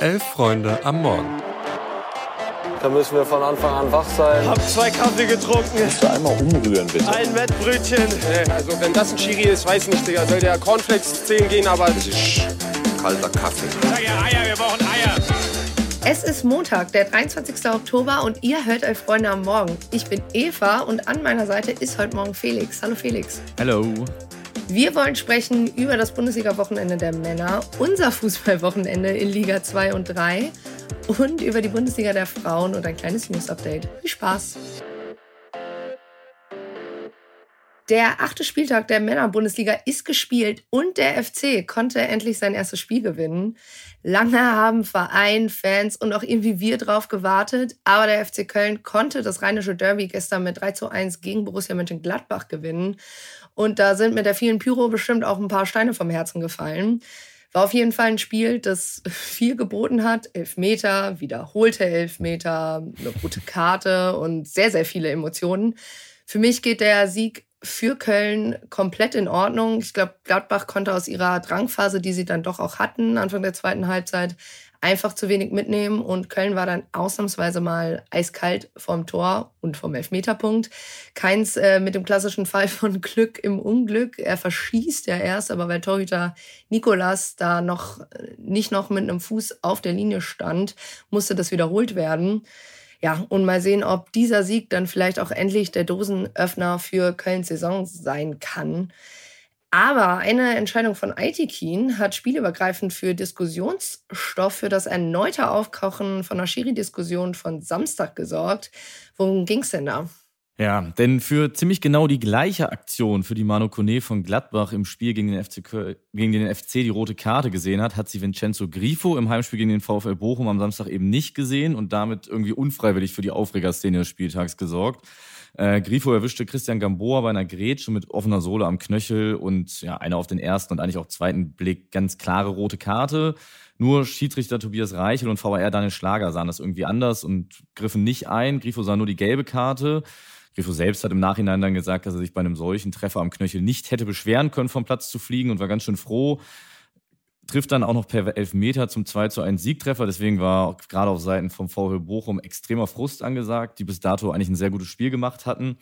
Elf Freunde am Morgen. Da müssen wir von Anfang an wach sein. Hab zwei Kaffee getrunken. Kannst du einmal umrühren, bitte? Ein Wettbrötchen. Also wenn das ein Chiri ist, weiß nicht, Digga. Soll der Cornflakes 10 gehen, aber... Das ist kalter Kaffee. Sag ja Eier, wir brauchen Eier. Es ist Montag, der 23. Oktober und ihr hört euch Freunde am Morgen. Ich bin Eva und an meiner Seite ist heute Morgen Felix. Hallo Felix. Hallo. Wir wollen sprechen über das Bundesliga-Wochenende der Männer, unser Fußballwochenende in Liga 2 und 3 und über die Bundesliga der Frauen und ein kleines News-Update. Viel Spaß! Der achte Spieltag der Männer-Bundesliga ist gespielt und der FC konnte endlich sein erstes Spiel gewinnen. Lange haben Verein, Fans und auch irgendwie wir drauf gewartet, aber der FC Köln konnte das rheinische Derby gestern mit 3 zu 1 gegen Borussia Mönchengladbach gewinnen. Und da sind mit der vielen Pyro bestimmt auch ein paar Steine vom Herzen gefallen. War auf jeden Fall ein Spiel, das viel geboten hat. Elfmeter, wiederholte Elfmeter, eine rote Karte und sehr, sehr viele Emotionen. Für mich geht der Sieg für Köln komplett in Ordnung. Ich glaube, Gladbach konnte aus ihrer Drangphase, die sie dann doch auch hatten, Anfang der zweiten Halbzeit, einfach zu wenig mitnehmen. Und Köln war dann ausnahmsweise mal eiskalt vom Tor und vom Elfmeterpunkt. Keins äh, mit dem klassischen Fall von Glück im Unglück. Er verschießt ja erst, aber weil Torhüter Nikolas da noch äh, nicht noch mit einem Fuß auf der Linie stand, musste das wiederholt werden. Ja, und mal sehen, ob dieser Sieg dann vielleicht auch endlich der Dosenöffner für Kölns Saison sein kann. Aber eine Entscheidung von Aitikin hat spielübergreifend für Diskussionsstoff für das erneute Aufkochen von der Schiri-Diskussion von Samstag gesorgt. Worum ging es denn da? Ja, denn für ziemlich genau die gleiche Aktion, für die Manu Kone von Gladbach im Spiel gegen den, FC, gegen den FC die rote Karte gesehen hat, hat sie Vincenzo Grifo im Heimspiel gegen den VfL Bochum am Samstag eben nicht gesehen und damit irgendwie unfreiwillig für die Aufregerszene des Spieltags gesorgt. Äh, Grifo erwischte Christian Gamboa bei einer Grätsche mit offener Sohle am Knöchel und ja, eine auf den ersten und eigentlich auch zweiten Blick ganz klare rote Karte. Nur Schiedsrichter Tobias Reichel und VR Daniel Schlager sahen das irgendwie anders und griffen nicht ein. Grifo sah nur die gelbe Karte. Grifo selbst hat im Nachhinein dann gesagt, dass er sich bei einem solchen Treffer am Knöchel nicht hätte beschweren können, vom Platz zu fliegen und war ganz schön froh. Trifft dann auch noch per Elfmeter zum 2 zu 1 Siegtreffer. Deswegen war gerade auf Seiten vom VfL Bochum extremer Frust angesagt, die bis dato eigentlich ein sehr gutes Spiel gemacht hatten.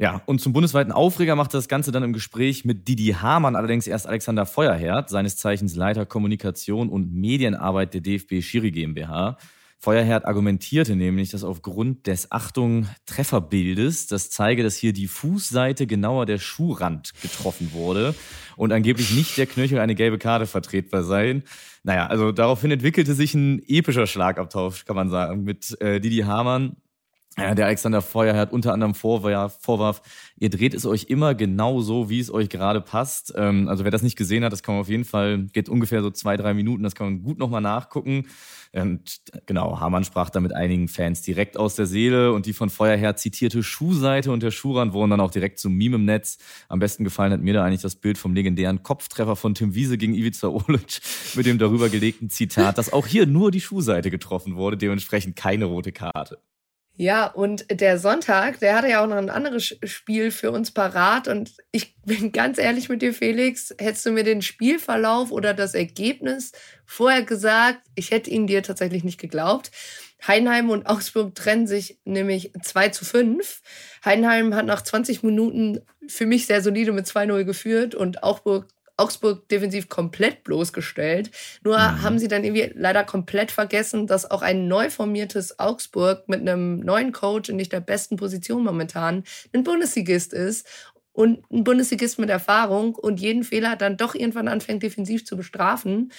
Ja, und zum bundesweiten Aufreger machte das Ganze dann im Gespräch mit Didi Hamann allerdings erst Alexander Feuerherd, seines Zeichens Leiter Kommunikation und Medienarbeit der DFB Schiri GmbH. Feuerherd argumentierte nämlich, dass aufgrund des Achtung Trefferbildes das zeige, dass hier die Fußseite genauer der Schuhrand getroffen wurde und angeblich nicht der Knöchel eine gelbe Karte vertretbar sei. Naja, also daraufhin entwickelte sich ein epischer Schlagabtausch, kann man sagen, mit äh, Didi Hamann, ja, der Alexander Feuerherd unter anderem vorwarf, vorwarf, ihr dreht es euch immer genau so, wie es euch gerade passt. Ähm, also wer das nicht gesehen hat, das kann man auf jeden Fall, geht ungefähr so zwei, drei Minuten, das kann man gut nochmal nachgucken. Und genau, Hamann sprach da mit einigen Fans direkt aus der Seele und die von Feuerherd zitierte Schuhseite und der Schuhrand wurden dann auch direkt zum Meme im Netz. Am besten gefallen hat mir da eigentlich das Bild vom legendären Kopftreffer von Tim Wiese gegen Ivica Olic mit dem darüber gelegten Zitat, dass auch hier nur die Schuhseite getroffen wurde, dementsprechend keine rote Karte. Ja, und der Sonntag, der hatte ja auch noch ein anderes Spiel für uns parat. Und ich bin ganz ehrlich mit dir, Felix, hättest du mir den Spielverlauf oder das Ergebnis vorher gesagt, ich hätte ihn dir tatsächlich nicht geglaubt. Heidenheim und Augsburg trennen sich nämlich 2 zu 5. Heidenheim hat nach 20 Minuten für mich sehr solide mit 2-0 geführt und Augsburg Augsburg defensiv komplett bloßgestellt. Nur mhm. haben sie dann irgendwie leider komplett vergessen, dass auch ein neu formiertes Augsburg mit einem neuen Coach in nicht der besten Position momentan ein Bundesligist ist und ein Bundesligist mit Erfahrung und jeden Fehler dann doch irgendwann anfängt, defensiv zu bestrafen.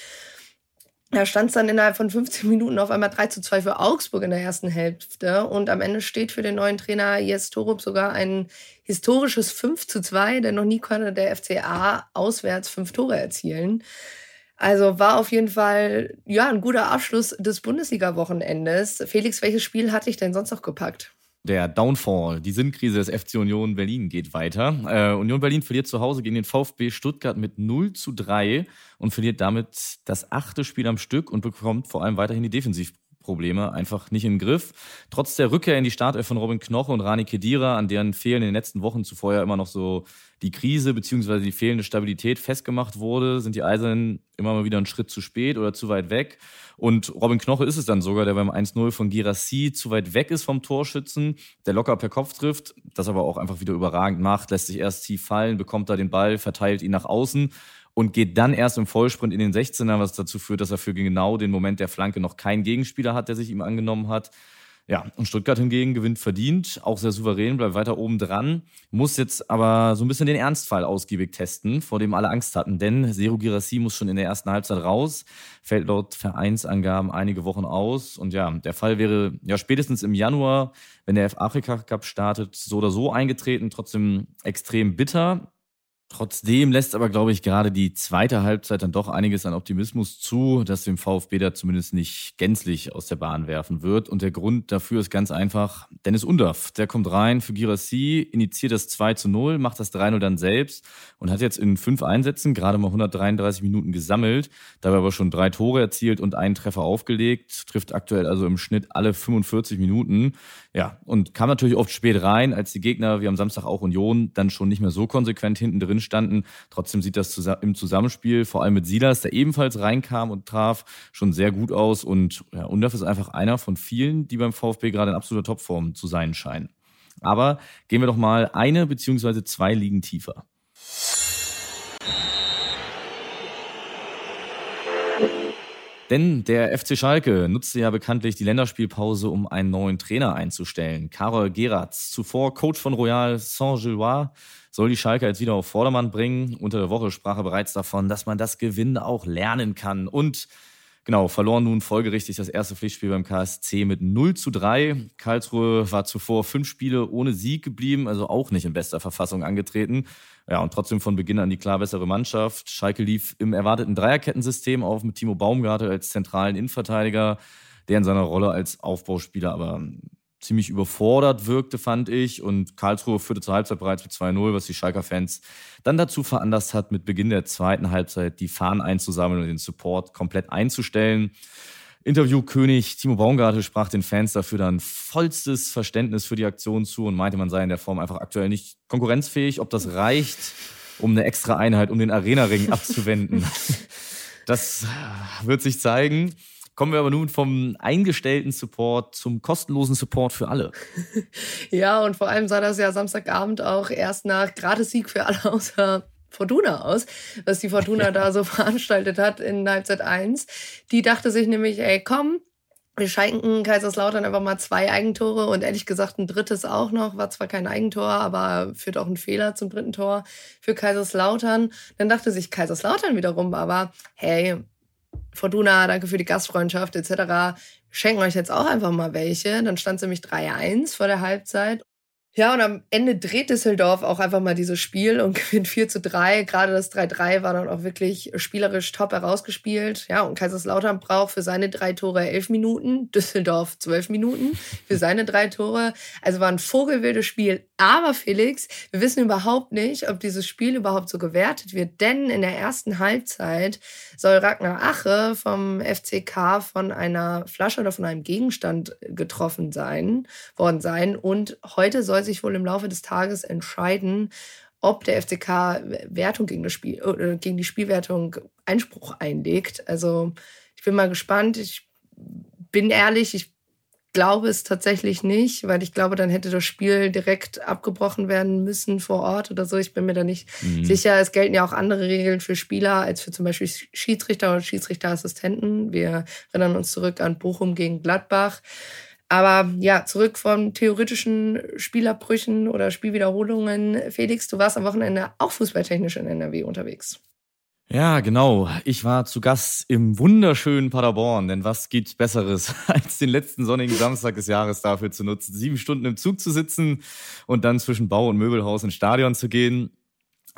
Da stand es dann innerhalb von 15 Minuten auf einmal 3 zu 2 für Augsburg in der ersten Hälfte. Und am Ende steht für den neuen Trainer Jes Torup sogar ein historisches 5 zu 2, denn noch nie konnte der FCA auswärts fünf Tore erzielen. Also war auf jeden Fall ja ein guter Abschluss des Bundesliga-Wochenendes. Felix, welches Spiel hatte ich denn sonst noch gepackt? Der Downfall, die Sinnkrise des FC Union Berlin geht weiter. Äh, Union Berlin verliert zu Hause gegen den VfB Stuttgart mit 0 zu 3 und verliert damit das achte Spiel am Stück und bekommt vor allem weiterhin die Defensiv Probleme einfach nicht den Griff. Trotz der Rückkehr in die Startelf von Robin Knoche und Rani Kedira, an deren Fehlen in den letzten Wochen zuvor ja immer noch so die Krise bzw. die fehlende Stabilität festgemacht wurde, sind die Eisernen immer mal wieder einen Schritt zu spät oder zu weit weg. Und Robin Knoche ist es dann sogar, der beim 1-0 von Girassi zu weit weg ist vom Torschützen, der locker per Kopf trifft, das aber auch einfach wieder überragend macht, lässt sich erst tief fallen, bekommt da den Ball, verteilt ihn nach außen und geht dann erst im Vollsprint in den 16er, was dazu führt, dass er für genau den Moment der Flanke noch keinen Gegenspieler hat, der sich ihm angenommen hat. Ja, und Stuttgart hingegen gewinnt verdient, auch sehr souverän, bleibt weiter oben dran, muss jetzt aber so ein bisschen den Ernstfall ausgiebig testen, vor dem alle Angst hatten, denn Seru Girassi muss schon in der ersten Halbzeit raus, fällt laut Vereinsangaben einige Wochen aus und ja, der Fall wäre ja spätestens im Januar, wenn der F-Afrika Cup startet, so oder so eingetreten, trotzdem extrem bitter. Trotzdem lässt aber, glaube ich, gerade die zweite Halbzeit dann doch einiges an Optimismus zu, dass dem VfB da zumindest nicht gänzlich aus der Bahn werfen wird. Und der Grund dafür ist ganz einfach Dennis Undaff. Der kommt rein für Girassi, initiiert das 2 zu 0, macht das 3-0 dann selbst und hat jetzt in fünf Einsätzen gerade mal 133 Minuten gesammelt, dabei aber schon drei Tore erzielt und einen Treffer aufgelegt, trifft aktuell also im Schnitt alle 45 Minuten. Ja, und kam natürlich oft spät rein, als die Gegner, wie am Samstag auch Union, dann schon nicht mehr so konsequent hinten drin standen. Trotzdem sieht das im Zusammenspiel, vor allem mit Silas, der ebenfalls reinkam und traf, schon sehr gut aus. Und ja, Undorf ist einfach einer von vielen, die beim VfB gerade in absoluter Topform zu sein scheinen. Aber gehen wir doch mal eine beziehungsweise zwei Ligen tiefer. Denn der FC Schalke nutzte ja bekanntlich die Länderspielpause, um einen neuen Trainer einzustellen. Karol Geratz, zuvor Coach von Royal Saint-Gilloise, soll die Schalke jetzt wieder auf Vordermann bringen. Unter der Woche sprach er bereits davon, dass man das Gewinnen auch lernen kann. Und genau, verloren nun folgerichtig das erste Pflichtspiel beim KSC mit 0 zu 3. Karlsruhe war zuvor fünf Spiele ohne Sieg geblieben, also auch nicht in bester Verfassung angetreten. Ja, und trotzdem von Beginn an die klar bessere Mannschaft. Schalke lief im erwarteten Dreierkettensystem auf mit Timo Baumgartel als zentralen Innenverteidiger, der in seiner Rolle als Aufbauspieler aber ziemlich überfordert wirkte, fand ich. Und Karlsruhe führte zur Halbzeit bereits mit 2-0, was die Schalker-Fans dann dazu veranlasst hat, mit Beginn der zweiten Halbzeit die Fahnen einzusammeln und den Support komplett einzustellen. Interviewkönig Timo Baumgartel sprach den Fans dafür dann vollstes Verständnis für die Aktion zu und meinte, man sei in der Form einfach aktuell nicht konkurrenzfähig. Ob das reicht, um eine extra Einheit um den Arena-Ring abzuwenden, das wird sich zeigen. Kommen wir aber nun vom eingestellten Support zum kostenlosen Support für alle. ja, und vor allem sah das ja Samstagabend auch erst nach Gratis-Sieg für alle außer Fortuna aus, was die Fortuna da so veranstaltet hat in Halbzeit 1. Die dachte sich nämlich, ey, komm, wir schenken Kaiserslautern einfach mal zwei Eigentore und ehrlich gesagt ein drittes auch noch. War zwar kein Eigentor, aber führt auch ein Fehler zum dritten Tor für Kaiserslautern. Dann dachte sich Kaiserslautern wiederum aber, hey, Fortuna, danke für die Gastfreundschaft etc. Schenken euch jetzt auch einfach mal welche. Dann stand es nämlich 3-1 vor der Halbzeit. Ja, und am Ende dreht Düsseldorf auch einfach mal dieses Spiel und gewinnt 4 zu 3. Gerade das 3-3 war dann auch wirklich spielerisch top herausgespielt. Ja, und Kaiserslautern braucht für seine drei Tore elf Minuten, Düsseldorf zwölf Minuten für seine drei Tore. Also war ein vogelwildes Spiel. Aber Felix, wir wissen überhaupt nicht, ob dieses Spiel überhaupt so gewertet wird. Denn in der ersten Halbzeit soll Ragnar Ache vom FCK von einer Flasche oder von einem Gegenstand getroffen sein, worden sein. Und heute soll soll sich wohl im Laufe des Tages entscheiden, ob der FCK Wertung gegen, das Spiel, äh, gegen die Spielwertung Einspruch einlegt. Also ich bin mal gespannt. Ich bin ehrlich, ich glaube es tatsächlich nicht, weil ich glaube, dann hätte das Spiel direkt abgebrochen werden müssen vor Ort oder so. Ich bin mir da nicht mhm. sicher. Es gelten ja auch andere Regeln für Spieler als für zum Beispiel Schiedsrichter oder Schiedsrichterassistenten. Wir erinnern uns zurück an Bochum gegen Gladbach. Aber ja, zurück von theoretischen Spielabbrüchen oder Spielwiederholungen. Felix, du warst am Wochenende auch fußballtechnisch in NRW unterwegs. Ja, genau. Ich war zu Gast im wunderschönen Paderborn, denn was gibt's Besseres, als den letzten sonnigen Samstag des Jahres dafür zu nutzen, sieben Stunden im Zug zu sitzen und dann zwischen Bau und Möbelhaus ins Stadion zu gehen.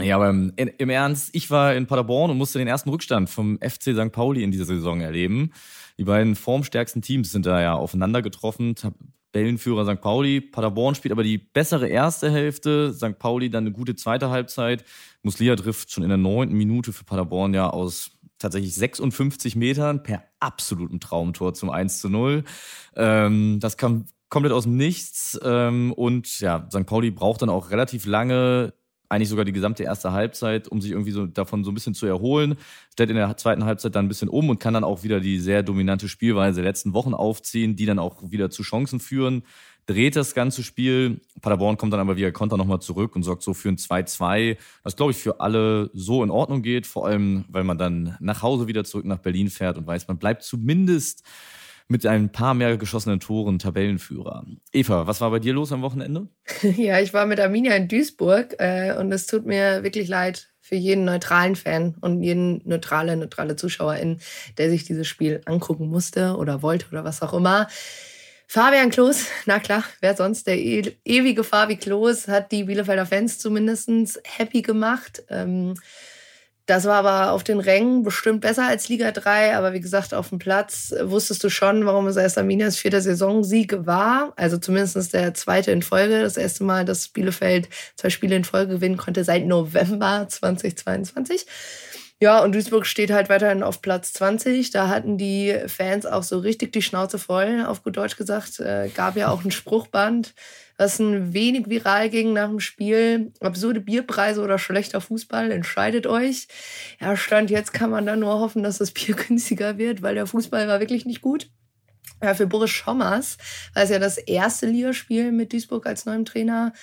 Ja, aber im, im Ernst, ich war in Paderborn und musste den ersten Rückstand vom FC St. Pauli in dieser Saison erleben. Die beiden formstärksten Teams sind da ja aufeinander getroffen. Tabellenführer St. Pauli, Paderborn spielt aber die bessere erste Hälfte, St. Pauli dann eine gute zweite Halbzeit. Muslia trifft schon in der neunten Minute für Paderborn ja aus tatsächlich 56 Metern per absolutem Traumtor zum 1 zu 0. Ähm, das kam komplett aus dem Nichts. Ähm, und ja, St. Pauli braucht dann auch relativ lange, eigentlich sogar die gesamte erste Halbzeit, um sich irgendwie so davon so ein bisschen zu erholen. Stellt in der zweiten Halbzeit dann ein bisschen um und kann dann auch wieder die sehr dominante Spielweise der letzten Wochen aufziehen, die dann auch wieder zu Chancen führen dreht das ganze Spiel. Paderborn kommt dann aber via Konter nochmal zurück und sorgt so für ein 2-2, was glaube ich für alle so in Ordnung geht, vor allem weil man dann nach Hause wieder zurück nach Berlin fährt und weiß, man bleibt zumindest mit ein paar mehr geschossenen Toren Tabellenführer. Eva, was war bei dir los am Wochenende? Ja, ich war mit Arminia in Duisburg äh, und es tut mir wirklich leid für jeden neutralen Fan und jeden neutrale, neutrale Zuschauerin, der sich dieses Spiel angucken musste oder wollte oder was auch immer. Fabian Klos, na klar, wer sonst? Der e ewige Fabi Klos hat die Bielefelder Fans zumindest happy gemacht. Ähm, das war aber auf den Rängen bestimmt besser als Liga 3, aber wie gesagt, auf dem Platz wusstest du schon, warum es erst Arminias vierter Saisonsieg war. Also zumindest der zweite in Folge. Das erste Mal, dass Bielefeld zwei Spiele in Folge gewinnen konnte seit November 2022. Ja, und Duisburg steht halt weiterhin auf Platz 20. Da hatten die Fans auch so richtig die Schnauze voll, auf gut Deutsch gesagt. Äh, gab ja auch ein Spruchband was ein wenig viral ging nach dem Spiel. Absurde Bierpreise oder schlechter Fußball, entscheidet euch. Ja, Stand jetzt kann man dann nur hoffen, dass das Bier günstiger wird, weil der Fußball war wirklich nicht gut. Ja, für Boris Schommers war es ja das erste Ligaspiel mit Duisburg als neuem Trainer.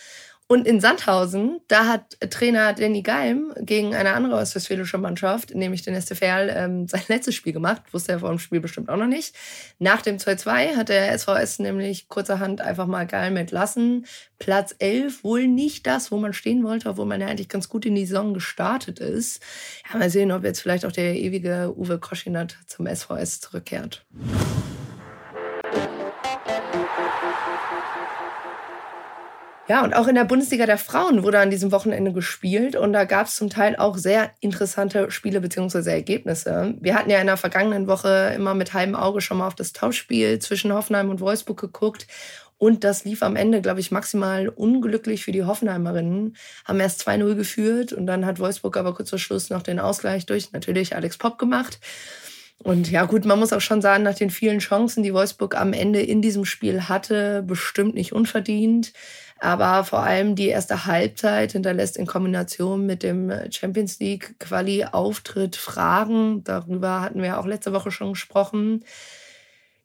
Und in Sandhausen, da hat Trainer Danny Geim gegen eine andere ostwestfälische Mannschaft, nämlich den STFL, ähm, sein letztes Spiel gemacht. Wusste er vor dem Spiel bestimmt auch noch nicht. Nach dem 2-2 hat der SVS nämlich kurzerhand einfach mal Geim entlassen. Platz 11, wohl nicht das, wo man stehen wollte, obwohl man ja eigentlich ganz gut in die Saison gestartet ist. Ja, mal sehen, ob jetzt vielleicht auch der ewige Uwe Koschinat zum SVS zurückkehrt. Ja, und auch in der Bundesliga der Frauen wurde an diesem Wochenende gespielt und da gab es zum Teil auch sehr interessante Spiele bzw. Ergebnisse. Wir hatten ja in der vergangenen Woche immer mit halbem Auge schon mal auf das Tauschspiel zwischen Hoffenheim und Wolfsburg geguckt und das lief am Ende, glaube ich, maximal unglücklich für die Hoffenheimerinnen. Haben erst 2-0 geführt und dann hat Wolfsburg aber kurz vor Schluss noch den Ausgleich durch natürlich Alex Popp gemacht. Und ja, gut, man muss auch schon sagen, nach den vielen Chancen, die Wolfsburg am Ende in diesem Spiel hatte, bestimmt nicht unverdient. Aber vor allem die erste Halbzeit hinterlässt in Kombination mit dem Champions League Quali Auftritt Fragen. Darüber hatten wir auch letzte Woche schon gesprochen.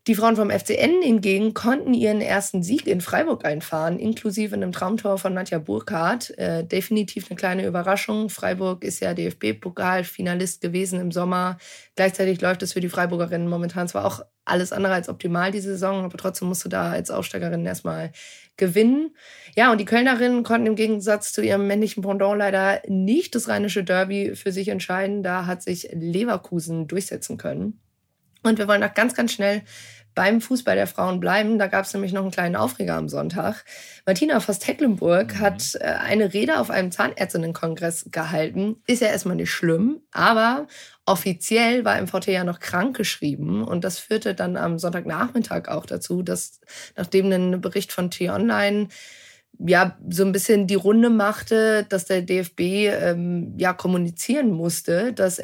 Die Frauen vom FCN hingegen konnten ihren ersten Sieg in Freiburg einfahren, inklusive einem Traumtor von Nadja Burkhardt. Äh, definitiv eine kleine Überraschung. Freiburg ist ja DFB-Pokalfinalist gewesen im Sommer. Gleichzeitig läuft es für die Freiburgerinnen momentan zwar auch alles andere als optimal die Saison, aber trotzdem musst du da als Aussteigerin erstmal gewinnen. Ja, und die Kölnerinnen konnten im Gegensatz zu ihrem männlichen Pendant leider nicht das rheinische Derby für sich entscheiden. Da hat sich Leverkusen durchsetzen können. Und wir wollen auch ganz, ganz schnell beim Fußball der Frauen bleiben. Da gab es nämlich noch einen kleinen Aufreger am Sonntag. Martina Voss-Tecklenburg mhm. hat äh, eine Rede auf einem Zahnärztinnenkongress gehalten. Ist ja erstmal nicht schlimm, aber offiziell war MVT ja noch krank geschrieben und das führte dann am Sonntagnachmittag auch dazu, dass nachdem ein Bericht von T-Online ja so ein bisschen die Runde machte, dass der DFB ähm, ja kommunizieren musste, dass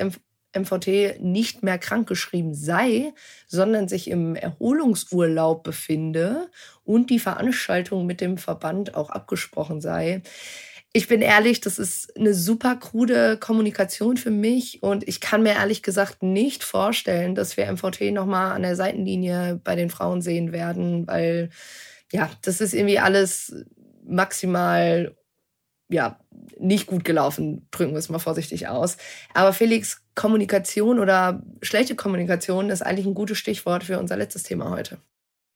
MVT nicht mehr krankgeschrieben sei, sondern sich im Erholungsurlaub befinde und die Veranstaltung mit dem Verband auch abgesprochen sei. Ich bin ehrlich, das ist eine super krude Kommunikation für mich und ich kann mir ehrlich gesagt nicht vorstellen, dass wir MVT nochmal an der Seitenlinie bei den Frauen sehen werden, weil ja, das ist irgendwie alles maximal ja, nicht gut gelaufen, drücken wir es mal vorsichtig aus. Aber Felix, Kommunikation oder schlechte Kommunikation ist eigentlich ein gutes Stichwort für unser letztes Thema heute.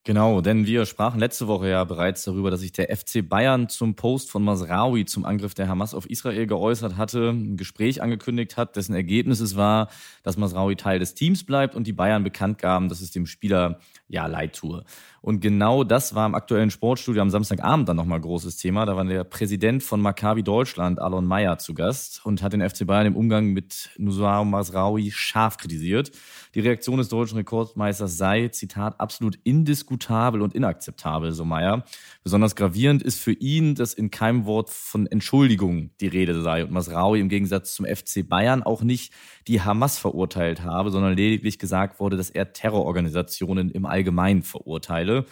Genau, denn wir sprachen letzte Woche ja bereits darüber, dass sich der FC Bayern zum Post von Masraoui zum Angriff der Hamas auf Israel geäußert hatte, ein Gespräch angekündigt hat, dessen Ergebnis es war, dass Masraoui Teil des Teams bleibt und die Bayern bekannt gaben, dass es dem Spieler ja, Leittour. Und genau das war im aktuellen Sportstudio am Samstagabend dann nochmal großes Thema. Da war der Präsident von Maccabi Deutschland, Alon Meyer, zu Gast und hat den FC Bayern im Umgang mit Nusar Masraoui scharf kritisiert. Die Reaktion des deutschen Rekordmeisters sei, Zitat, absolut indiskutabel und inakzeptabel, so Meyer. Besonders gravierend ist für ihn, dass in keinem Wort von Entschuldigung die Rede sei und Masraoui im Gegensatz zum FC Bayern auch nicht die Hamas verurteilt habe, sondern lediglich gesagt wurde, dass er Terrororganisationen im Allgemeinen verurteile.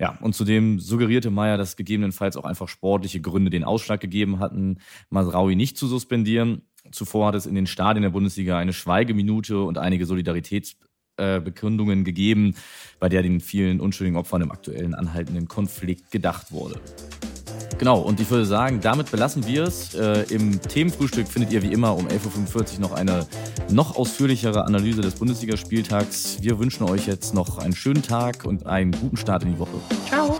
Ja, und zudem suggerierte Meyer, dass gegebenenfalls auch einfach sportliche Gründe den Ausschlag gegeben hatten, Masraoui nicht zu suspendieren. Zuvor hat es in den Stadien der Bundesliga eine Schweigeminute und einige Solidaritätsbekundungen gegeben, bei der den vielen unschuldigen Opfern im aktuellen anhaltenden Konflikt gedacht wurde. Genau, und ich würde sagen, damit belassen wir es. Äh, Im Themenfrühstück findet ihr wie immer um 11.45 Uhr noch eine noch ausführlichere Analyse des Bundesligaspieltags. Wir wünschen euch jetzt noch einen schönen Tag und einen guten Start in die Woche. Ciao.